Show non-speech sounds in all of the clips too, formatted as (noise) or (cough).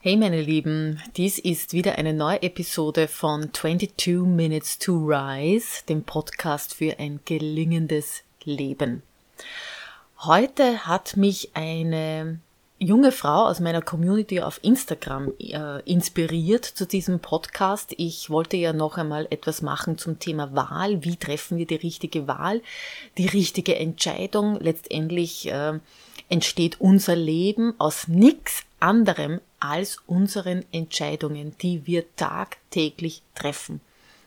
Hey meine Lieben, dies ist wieder eine neue Episode von 22 Minutes to Rise, dem Podcast für ein gelingendes Leben. Heute hat mich eine junge Frau aus meiner Community auf Instagram äh, inspiriert zu diesem Podcast. Ich wollte ja noch einmal etwas machen zum Thema Wahl. Wie treffen wir die richtige Wahl, die richtige Entscheidung? Letztendlich äh, entsteht unser Leben aus nichts anderem als unseren Entscheidungen, die wir tagtäglich treffen.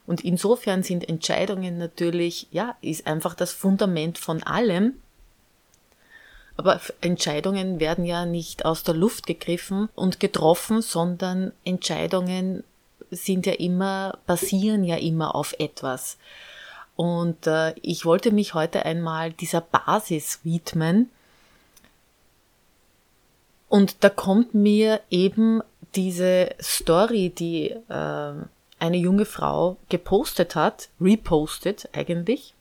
Und insofern sind Entscheidungen natürlich, ja, ist einfach das Fundament von allem. Aber Entscheidungen werden ja nicht aus der Luft gegriffen und getroffen, sondern Entscheidungen sind ja immer, basieren ja immer auf etwas. Und äh, ich wollte mich heute einmal dieser Basis widmen, und da kommt mir eben diese Story, die äh, eine junge Frau gepostet hat, repostet eigentlich,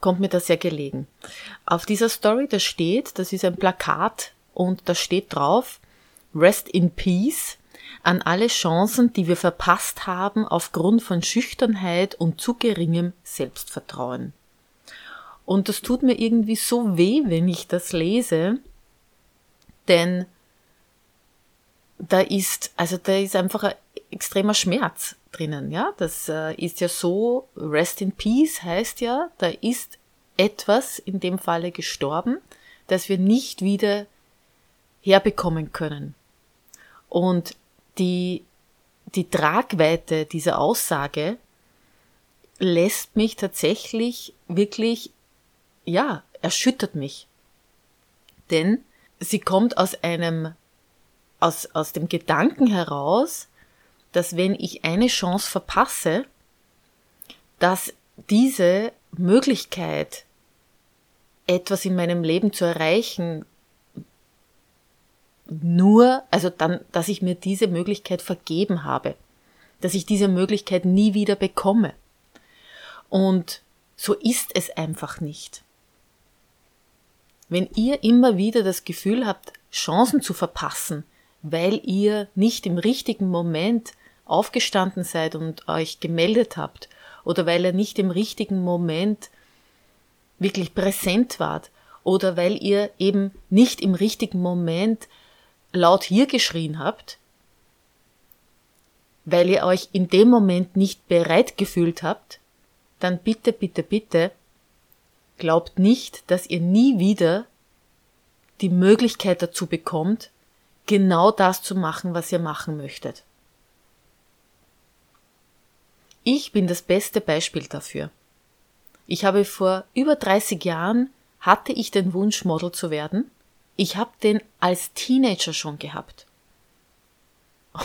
kommt mir das sehr gelegen. Auf dieser Story, da steht, das ist ein Plakat und da steht drauf, Rest in Peace an alle Chancen, die wir verpasst haben aufgrund von Schüchternheit und zu geringem Selbstvertrauen. Und das tut mir irgendwie so weh, wenn ich das lese, denn da ist, also da ist einfach ein extremer Schmerz drinnen, ja. Das äh, ist ja so, Rest in Peace heißt ja, da ist etwas in dem Falle gestorben, das wir nicht wieder herbekommen können. Und die, die Tragweite dieser Aussage lässt mich tatsächlich wirklich, ja, erschüttert mich. Denn sie kommt aus einem, aus, aus dem Gedanken heraus, dass wenn ich eine Chance verpasse, dass diese Möglichkeit, etwas in meinem Leben zu erreichen, nur, also dann, dass ich mir diese Möglichkeit vergeben habe, dass ich diese Möglichkeit nie wieder bekomme. Und so ist es einfach nicht. Wenn ihr immer wieder das Gefühl habt, Chancen zu verpassen, weil ihr nicht im richtigen Moment aufgestanden seid und euch gemeldet habt oder weil ihr nicht im richtigen Moment wirklich präsent wart oder weil ihr eben nicht im richtigen Moment laut hier geschrien habt, weil ihr euch in dem Moment nicht bereit gefühlt habt, dann bitte, bitte, bitte Glaubt nicht, dass ihr nie wieder die Möglichkeit dazu bekommt, genau das zu machen, was ihr machen möchtet. Ich bin das beste Beispiel dafür. Ich habe vor über 30 Jahren hatte ich den Wunsch, Model zu werden. Ich habe den als Teenager schon gehabt.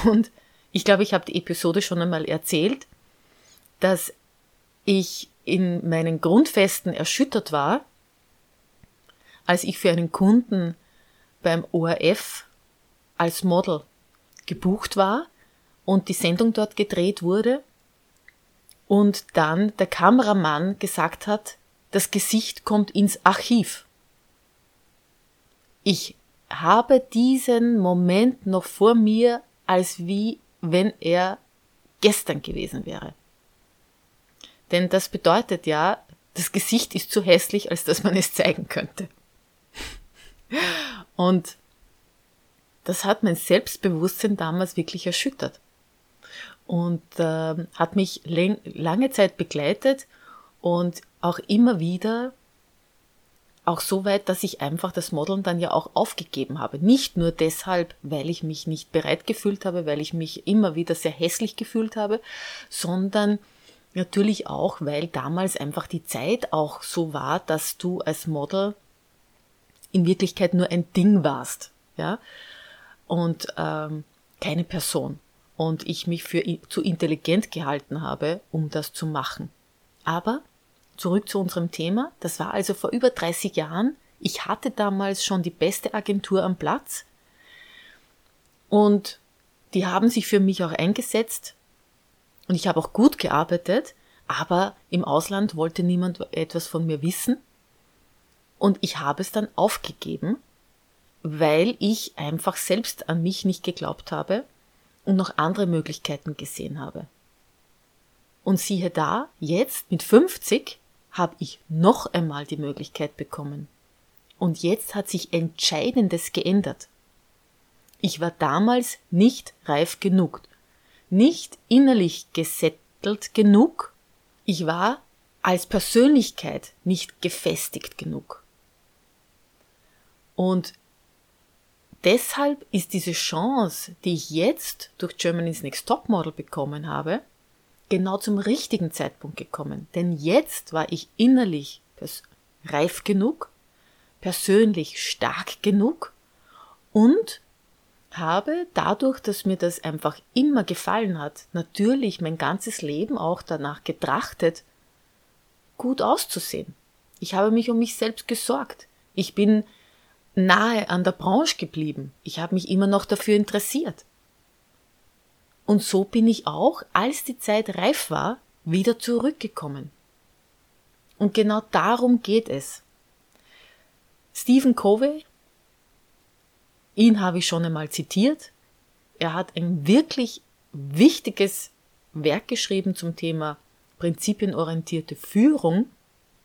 Und ich glaube, ich habe die Episode schon einmal erzählt, dass ich in meinen Grundfesten erschüttert war, als ich für einen Kunden beim ORF als Model gebucht war und die Sendung dort gedreht wurde und dann der Kameramann gesagt hat, das Gesicht kommt ins Archiv. Ich habe diesen Moment noch vor mir, als wie wenn er gestern gewesen wäre. Denn das bedeutet ja, das Gesicht ist zu hässlich, als dass man es zeigen könnte. Und das hat mein Selbstbewusstsein damals wirklich erschüttert und äh, hat mich lange Zeit begleitet und auch immer wieder auch so weit, dass ich einfach das Modeln dann ja auch aufgegeben habe. Nicht nur deshalb, weil ich mich nicht bereit gefühlt habe, weil ich mich immer wieder sehr hässlich gefühlt habe, sondern Natürlich auch, weil damals einfach die Zeit auch so war, dass du als Model in Wirklichkeit nur ein Ding warst, ja, und ähm, keine Person. Und ich mich für zu intelligent gehalten habe, um das zu machen. Aber zurück zu unserem Thema. Das war also vor über 30 Jahren. Ich hatte damals schon die beste Agentur am Platz. Und die haben sich für mich auch eingesetzt, und ich habe auch gut gearbeitet, aber im Ausland wollte niemand etwas von mir wissen. Und ich habe es dann aufgegeben, weil ich einfach selbst an mich nicht geglaubt habe und noch andere Möglichkeiten gesehen habe. Und siehe da, jetzt mit 50 habe ich noch einmal die Möglichkeit bekommen. Und jetzt hat sich Entscheidendes geändert. Ich war damals nicht reif genug, nicht innerlich gesettelt genug, ich war als Persönlichkeit nicht gefestigt genug. Und deshalb ist diese Chance, die ich jetzt durch Germany's Next Top Model bekommen habe, genau zum richtigen Zeitpunkt gekommen. Denn jetzt war ich innerlich reif genug, persönlich stark genug und habe dadurch, dass mir das einfach immer gefallen hat, natürlich mein ganzes Leben auch danach getrachtet, gut auszusehen. Ich habe mich um mich selbst gesorgt. Ich bin nahe an der Branche geblieben. Ich habe mich immer noch dafür interessiert. Und so bin ich auch, als die Zeit reif war, wieder zurückgekommen. Und genau darum geht es. Stephen Covey, ihn habe ich schon einmal zitiert. Er hat ein wirklich wichtiges Werk geschrieben zum Thema prinzipienorientierte Führung.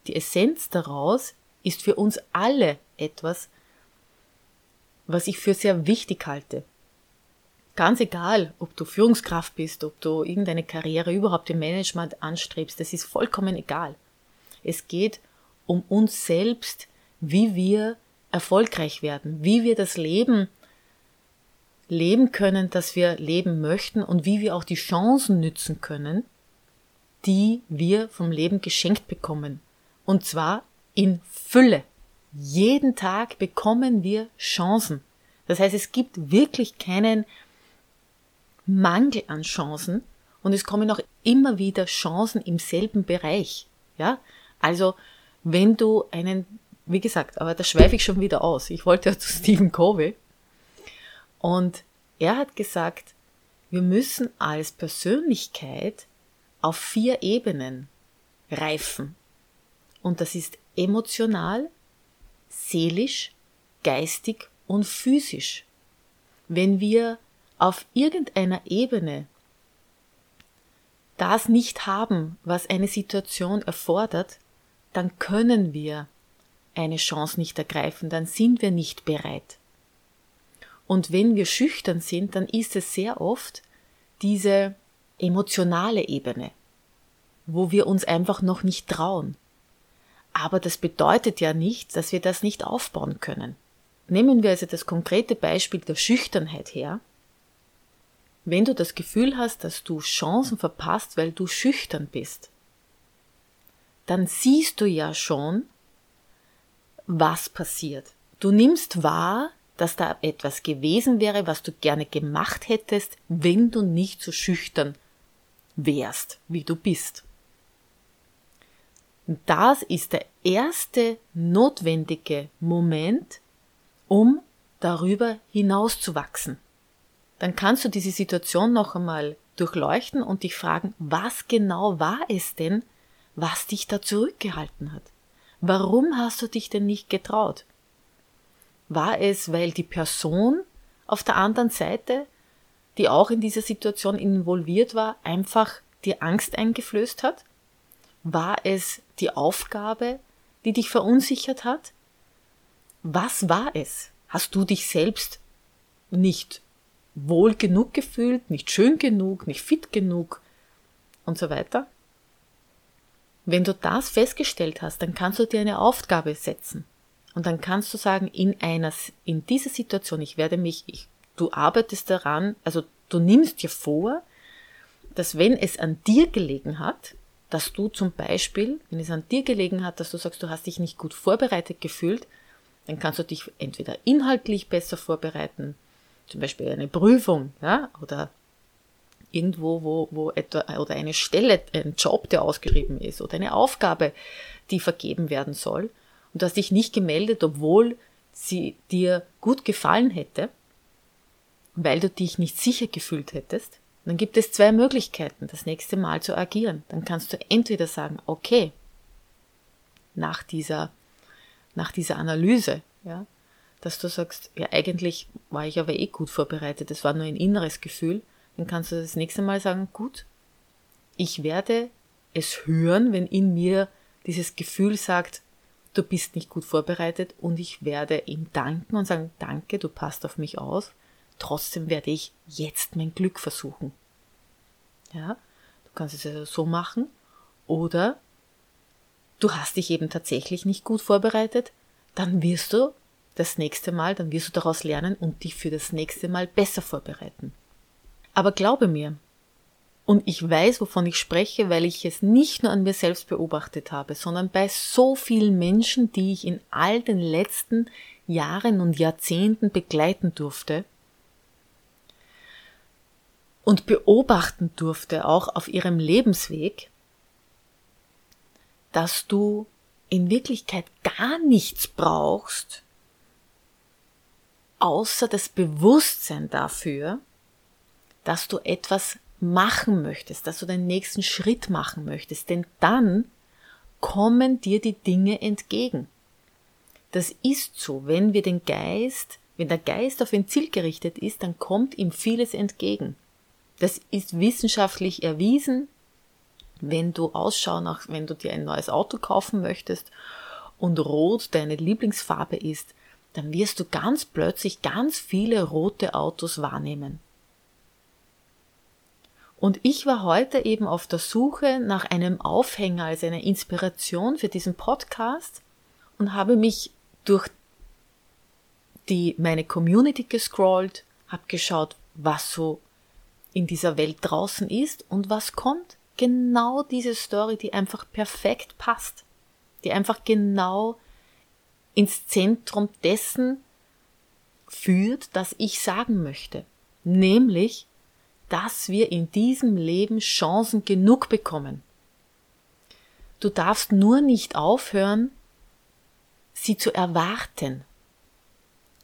Die Essenz daraus ist für uns alle etwas, was ich für sehr wichtig halte. Ganz egal, ob du Führungskraft bist, ob du irgendeine Karriere überhaupt im Management anstrebst, das ist vollkommen egal. Es geht um uns selbst, wie wir erfolgreich werden, wie wir das Leben leben können, das wir leben möchten und wie wir auch die Chancen nützen können, die wir vom Leben geschenkt bekommen. Und zwar in Fülle. Jeden Tag bekommen wir Chancen. Das heißt, es gibt wirklich keinen Mangel an Chancen und es kommen auch immer wieder Chancen im selben Bereich. Ja, also wenn du einen, wie gesagt, aber da schweife ich schon wieder aus. Ich wollte ja (laughs) zu Stephen Covey und er hat gesagt, wir müssen als Persönlichkeit auf vier Ebenen reifen. Und das ist emotional, seelisch, geistig und physisch. Wenn wir auf irgendeiner Ebene das nicht haben, was eine Situation erfordert, dann können wir eine Chance nicht ergreifen, dann sind wir nicht bereit. Und wenn wir schüchtern sind, dann ist es sehr oft diese emotionale Ebene, wo wir uns einfach noch nicht trauen. Aber das bedeutet ja nicht, dass wir das nicht aufbauen können. Nehmen wir also das konkrete Beispiel der Schüchternheit her. Wenn du das Gefühl hast, dass du Chancen verpasst, weil du schüchtern bist, dann siehst du ja schon, was passiert. Du nimmst wahr, dass da etwas gewesen wäre, was du gerne gemacht hättest, wenn du nicht so schüchtern wärst, wie du bist. Und das ist der erste notwendige Moment, um darüber hinauszuwachsen. Dann kannst du diese Situation noch einmal durchleuchten und dich fragen, was genau war es denn, was dich da zurückgehalten hat? Warum hast du dich denn nicht getraut? War es, weil die Person auf der anderen Seite die auch in dieser Situation involviert war, einfach dir Angst eingeflößt hat? War es die Aufgabe, die dich verunsichert hat? Was war es? Hast du dich selbst nicht wohl genug gefühlt, nicht schön genug, nicht fit genug und so weiter? Wenn du das festgestellt hast, dann kannst du dir eine Aufgabe setzen. Und dann kannst du sagen, in einer, in dieser Situation, ich werde mich, ich du arbeitest daran, also du nimmst dir vor, dass wenn es an dir gelegen hat, dass du zum Beispiel, wenn es an dir gelegen hat, dass du sagst, du hast dich nicht gut vorbereitet gefühlt, dann kannst du dich entweder inhaltlich besser vorbereiten, zum Beispiel eine Prüfung, ja, oder irgendwo, wo, wo etwa, oder eine Stelle, ein Job, der ausgeschrieben ist, oder eine Aufgabe, die vergeben werden soll, und du hast dich nicht gemeldet, obwohl sie dir gut gefallen hätte, weil du dich nicht sicher gefühlt hättest, dann gibt es zwei Möglichkeiten, das nächste Mal zu agieren. Dann kannst du entweder sagen, okay, nach dieser, nach dieser Analyse, ja, dass du sagst, ja, eigentlich war ich aber eh gut vorbereitet, es war nur ein inneres Gefühl, dann kannst du das nächste Mal sagen, gut, ich werde es hören, wenn in mir dieses Gefühl sagt, du bist nicht gut vorbereitet und ich werde ihm danken und sagen, danke, du passt auf mich aus. Trotzdem werde ich jetzt mein Glück versuchen. Ja, du kannst es also so machen oder du hast dich eben tatsächlich nicht gut vorbereitet, dann wirst du das nächste Mal, dann wirst du daraus lernen und dich für das nächste Mal besser vorbereiten. Aber glaube mir, und ich weiß, wovon ich spreche, weil ich es nicht nur an mir selbst beobachtet habe, sondern bei so vielen Menschen, die ich in all den letzten Jahren und Jahrzehnten begleiten durfte und beobachten durfte, auch auf ihrem Lebensweg, dass du in Wirklichkeit gar nichts brauchst, außer das Bewusstsein dafür, dass du etwas machen möchtest, dass du den nächsten Schritt machen möchtest, denn dann kommen dir die Dinge entgegen. Das ist so, wenn wir den Geist, wenn der Geist auf ein Ziel gerichtet ist, dann kommt ihm vieles entgegen. Das ist wissenschaftlich erwiesen. Wenn du Ausschau nach, wenn du dir ein neues Auto kaufen möchtest und Rot deine Lieblingsfarbe ist, dann wirst du ganz plötzlich ganz viele rote Autos wahrnehmen. Und ich war heute eben auf der Suche nach einem Aufhänger, als eine Inspiration für diesen Podcast und habe mich durch die, meine Community gescrollt, habe geschaut, was so in dieser Welt draußen ist und was kommt. Genau diese Story, die einfach perfekt passt, die einfach genau ins Zentrum dessen führt, das ich sagen möchte. Nämlich, dass wir in diesem Leben Chancen genug bekommen. Du darfst nur nicht aufhören, sie zu erwarten.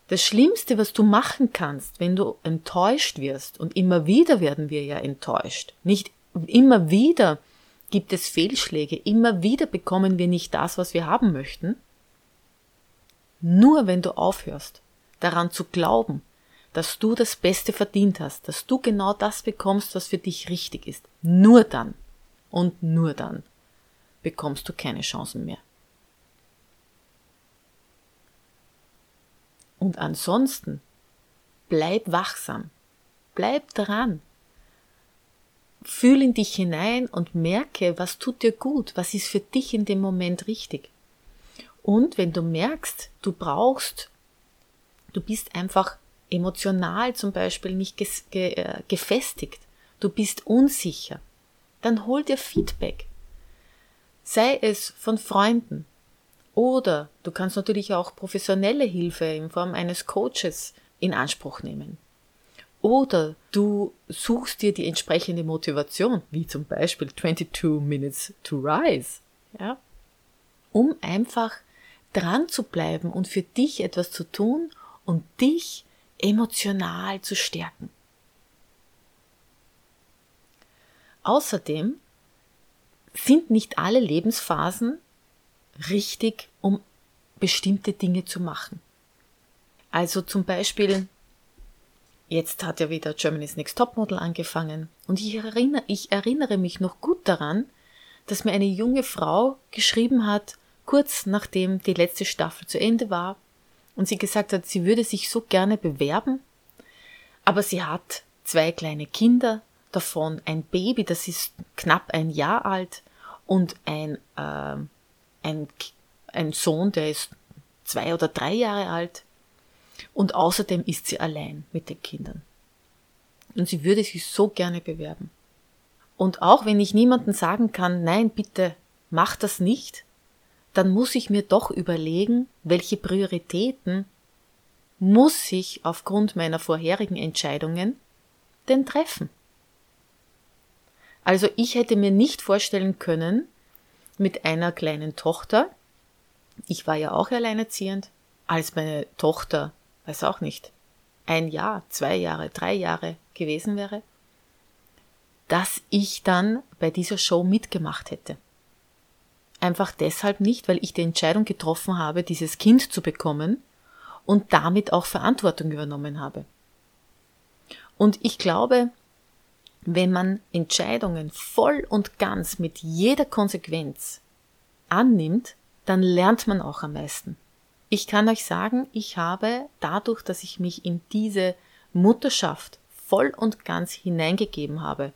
Das Schlimmste, was du machen kannst, wenn du enttäuscht wirst, und immer wieder werden wir ja enttäuscht, nicht immer wieder gibt es Fehlschläge, immer wieder bekommen wir nicht das, was wir haben möchten, nur wenn du aufhörst, daran zu glauben, dass du das Beste verdient hast, dass du genau das bekommst, was für dich richtig ist. Nur dann und nur dann bekommst du keine Chancen mehr. Und ansonsten bleib wachsam, bleib dran, fühl in dich hinein und merke, was tut dir gut, was ist für dich in dem Moment richtig. Und wenn du merkst, du brauchst, du bist einfach emotional zum Beispiel nicht ge ge äh, gefestigt, du bist unsicher, dann hol dir Feedback. Sei es von Freunden oder du kannst natürlich auch professionelle Hilfe in Form eines Coaches in Anspruch nehmen. Oder du suchst dir die entsprechende Motivation, wie zum Beispiel 22 Minutes to Rise, ja, um einfach dran zu bleiben und für dich etwas zu tun und dich emotional zu stärken. Außerdem sind nicht alle Lebensphasen richtig, um bestimmte Dinge zu machen. Also zum Beispiel, jetzt hat ja wieder Germany's Next Topmodel angefangen und ich erinnere, ich erinnere mich noch gut daran, dass mir eine junge Frau geschrieben hat, kurz nachdem die letzte Staffel zu Ende war, und sie gesagt hat, sie würde sich so gerne bewerben, aber sie hat zwei kleine Kinder, davon ein Baby, das ist knapp ein Jahr alt und ein, äh, ein, ein Sohn, der ist zwei oder drei Jahre alt und außerdem ist sie allein mit den Kindern. Und sie würde sich so gerne bewerben. Und auch wenn ich niemandem sagen kann, nein, bitte mach das nicht, dann muss ich mir doch überlegen, welche Prioritäten muss ich aufgrund meiner vorherigen Entscheidungen denn treffen. Also ich hätte mir nicht vorstellen können, mit einer kleinen Tochter, ich war ja auch alleinerziehend, als meine Tochter, weiß auch nicht, ein Jahr, zwei Jahre, drei Jahre gewesen wäre, dass ich dann bei dieser Show mitgemacht hätte. Einfach deshalb nicht, weil ich die Entscheidung getroffen habe, dieses Kind zu bekommen und damit auch Verantwortung übernommen habe. Und ich glaube, wenn man Entscheidungen voll und ganz mit jeder Konsequenz annimmt, dann lernt man auch am meisten. Ich kann euch sagen, ich habe dadurch, dass ich mich in diese Mutterschaft voll und ganz hineingegeben habe,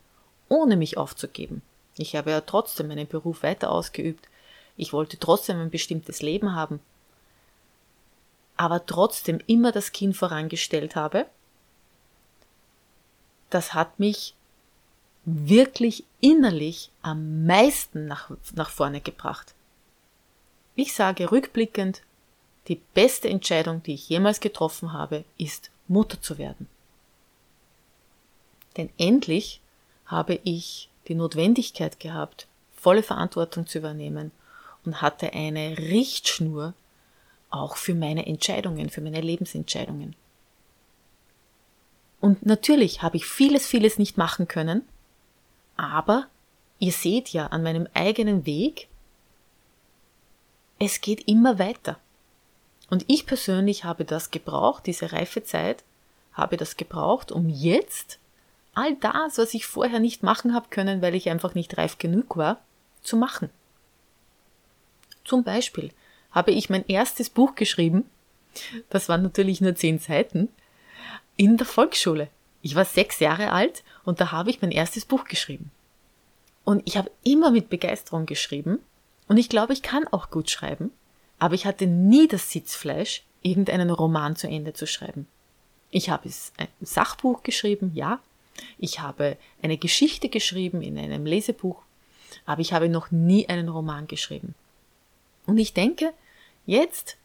ohne mich aufzugeben. Ich habe ja trotzdem meinen Beruf weiter ausgeübt. Ich wollte trotzdem ein bestimmtes Leben haben. Aber trotzdem immer das Kind vorangestellt habe. Das hat mich wirklich innerlich am meisten nach, nach vorne gebracht. Ich sage rückblickend, die beste Entscheidung, die ich jemals getroffen habe, ist Mutter zu werden. Denn endlich habe ich die Notwendigkeit gehabt, volle Verantwortung zu übernehmen und hatte eine Richtschnur auch für meine Entscheidungen, für meine Lebensentscheidungen. Und natürlich habe ich vieles, vieles nicht machen können, aber ihr seht ja an meinem eigenen Weg, es geht immer weiter. Und ich persönlich habe das gebraucht, diese Reifezeit, habe das gebraucht, um jetzt all das, was ich vorher nicht machen habe können, weil ich einfach nicht reif genug war, zu machen. Zum Beispiel habe ich mein erstes Buch geschrieben, das waren natürlich nur zehn Seiten, in der Volksschule. Ich war sechs Jahre alt und da habe ich mein erstes Buch geschrieben. Und ich habe immer mit Begeisterung geschrieben und ich glaube, ich kann auch gut schreiben aber ich hatte nie das Sitzfleisch, irgendeinen Roman zu Ende zu schreiben. Ich habe ein Sachbuch geschrieben, ja. Ich habe eine Geschichte geschrieben in einem Lesebuch, aber ich habe noch nie einen Roman geschrieben. Und ich denke, jetzt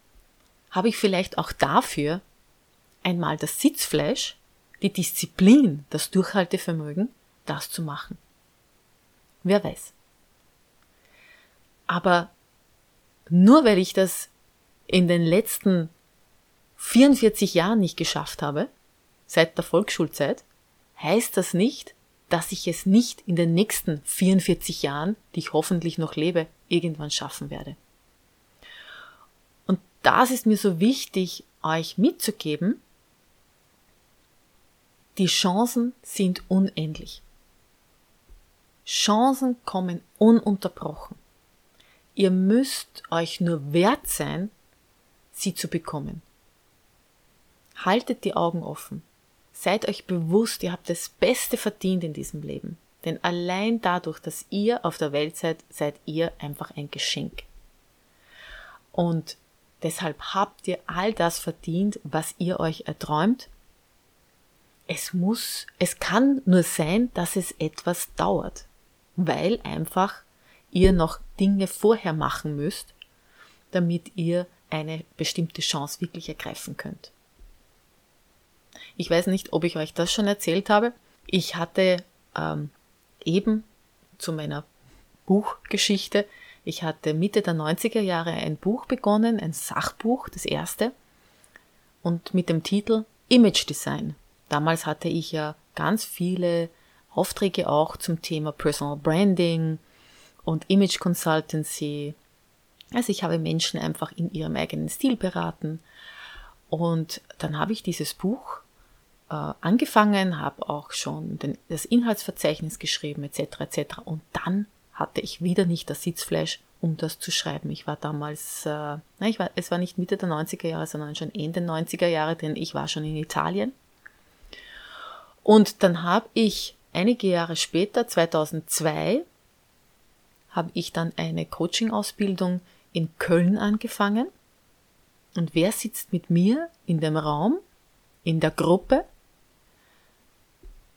habe ich vielleicht auch dafür einmal das Sitzfleisch, die Disziplin, das Durchhaltevermögen, das zu machen. Wer weiß. Aber nur weil ich das in den letzten 44 Jahren nicht geschafft habe, seit der Volksschulzeit, heißt das nicht, dass ich es nicht in den nächsten 44 Jahren, die ich hoffentlich noch lebe, irgendwann schaffen werde. Und das ist mir so wichtig, euch mitzugeben, die Chancen sind unendlich. Chancen kommen ununterbrochen. Ihr müsst euch nur wert sein, sie zu bekommen. Haltet die Augen offen. Seid euch bewusst, ihr habt das Beste verdient in diesem Leben. Denn allein dadurch, dass ihr auf der Welt seid, seid ihr einfach ein Geschenk. Und deshalb habt ihr all das verdient, was ihr euch erträumt. Es muss, es kann nur sein, dass es etwas dauert, weil einfach ihr noch Dinge vorher machen müsst, damit ihr eine bestimmte Chance wirklich ergreifen könnt. Ich weiß nicht, ob ich euch das schon erzählt habe. Ich hatte ähm, eben zu meiner Buchgeschichte, ich hatte Mitte der 90er Jahre ein Buch begonnen, ein Sachbuch, das erste, und mit dem Titel Image Design. Damals hatte ich ja ganz viele Aufträge auch zum Thema Personal Branding, und Image Consultancy. Also ich habe Menschen einfach in ihrem eigenen Stil beraten. Und dann habe ich dieses Buch angefangen, habe auch schon den, das Inhaltsverzeichnis geschrieben etc. etc. Und dann hatte ich wieder nicht das Sitzfleisch, um das zu schreiben. Ich war damals, äh, nein, ich war, es war nicht Mitte der 90er Jahre, sondern schon Ende 90er Jahre, denn ich war schon in Italien. Und dann habe ich einige Jahre später, 2002, habe ich dann eine Coaching-Ausbildung in Köln angefangen. Und wer sitzt mit mir in dem Raum, in der Gruppe?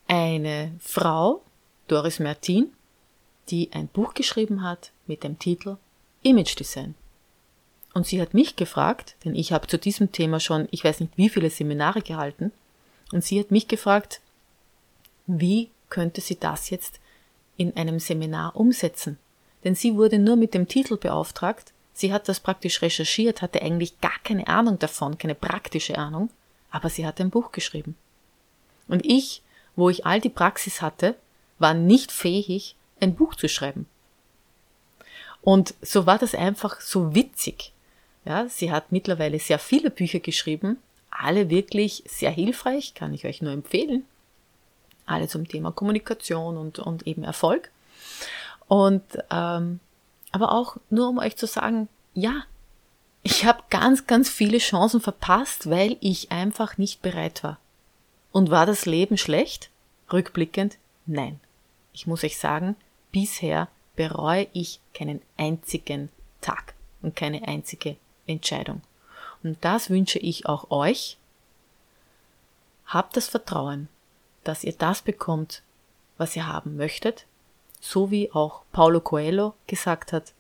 Eine Frau, Doris Mertin, die ein Buch geschrieben hat mit dem Titel Image Design. Und sie hat mich gefragt, denn ich habe zu diesem Thema schon, ich weiß nicht wie viele Seminare gehalten, und sie hat mich gefragt, wie könnte sie das jetzt in einem Seminar umsetzen? denn sie wurde nur mit dem Titel beauftragt. Sie hat das praktisch recherchiert, hatte eigentlich gar keine Ahnung davon, keine praktische Ahnung, aber sie hat ein Buch geschrieben. Und ich, wo ich all die Praxis hatte, war nicht fähig, ein Buch zu schreiben. Und so war das einfach so witzig. Ja, sie hat mittlerweile sehr viele Bücher geschrieben, alle wirklich sehr hilfreich, kann ich euch nur empfehlen. Alle zum Thema Kommunikation und, und eben Erfolg. Und ähm, aber auch nur um euch zu sagen, ja, ich habe ganz, ganz viele Chancen verpasst, weil ich einfach nicht bereit war. Und war das Leben schlecht? Rückblickend, nein. Ich muss euch sagen, bisher bereue ich keinen einzigen Tag und keine einzige Entscheidung. Und das wünsche ich auch euch. Habt das Vertrauen, dass ihr das bekommt, was ihr haben möchtet, so wie auch Paulo Coelho gesagt hat,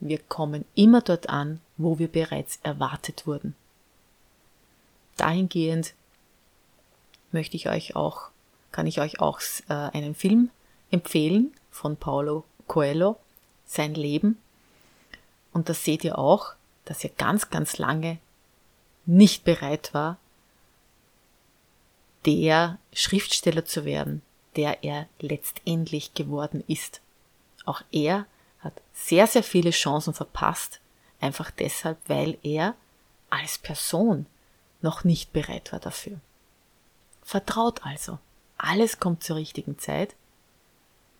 wir kommen immer dort an, wo wir bereits erwartet wurden. Dahingehend möchte ich euch auch, kann ich euch auch äh, einen Film empfehlen von Paulo Coelho, sein Leben. Und da seht ihr auch, dass er ganz, ganz lange nicht bereit war, der Schriftsteller zu werden, der er letztendlich geworden ist. Auch er hat sehr, sehr viele Chancen verpasst, einfach deshalb, weil er als Person noch nicht bereit war dafür. Vertraut also. Alles kommt zur richtigen Zeit.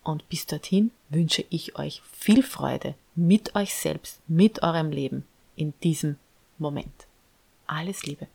Und bis dorthin wünsche ich euch viel Freude mit euch selbst, mit eurem Leben in diesem Moment. Alles Liebe.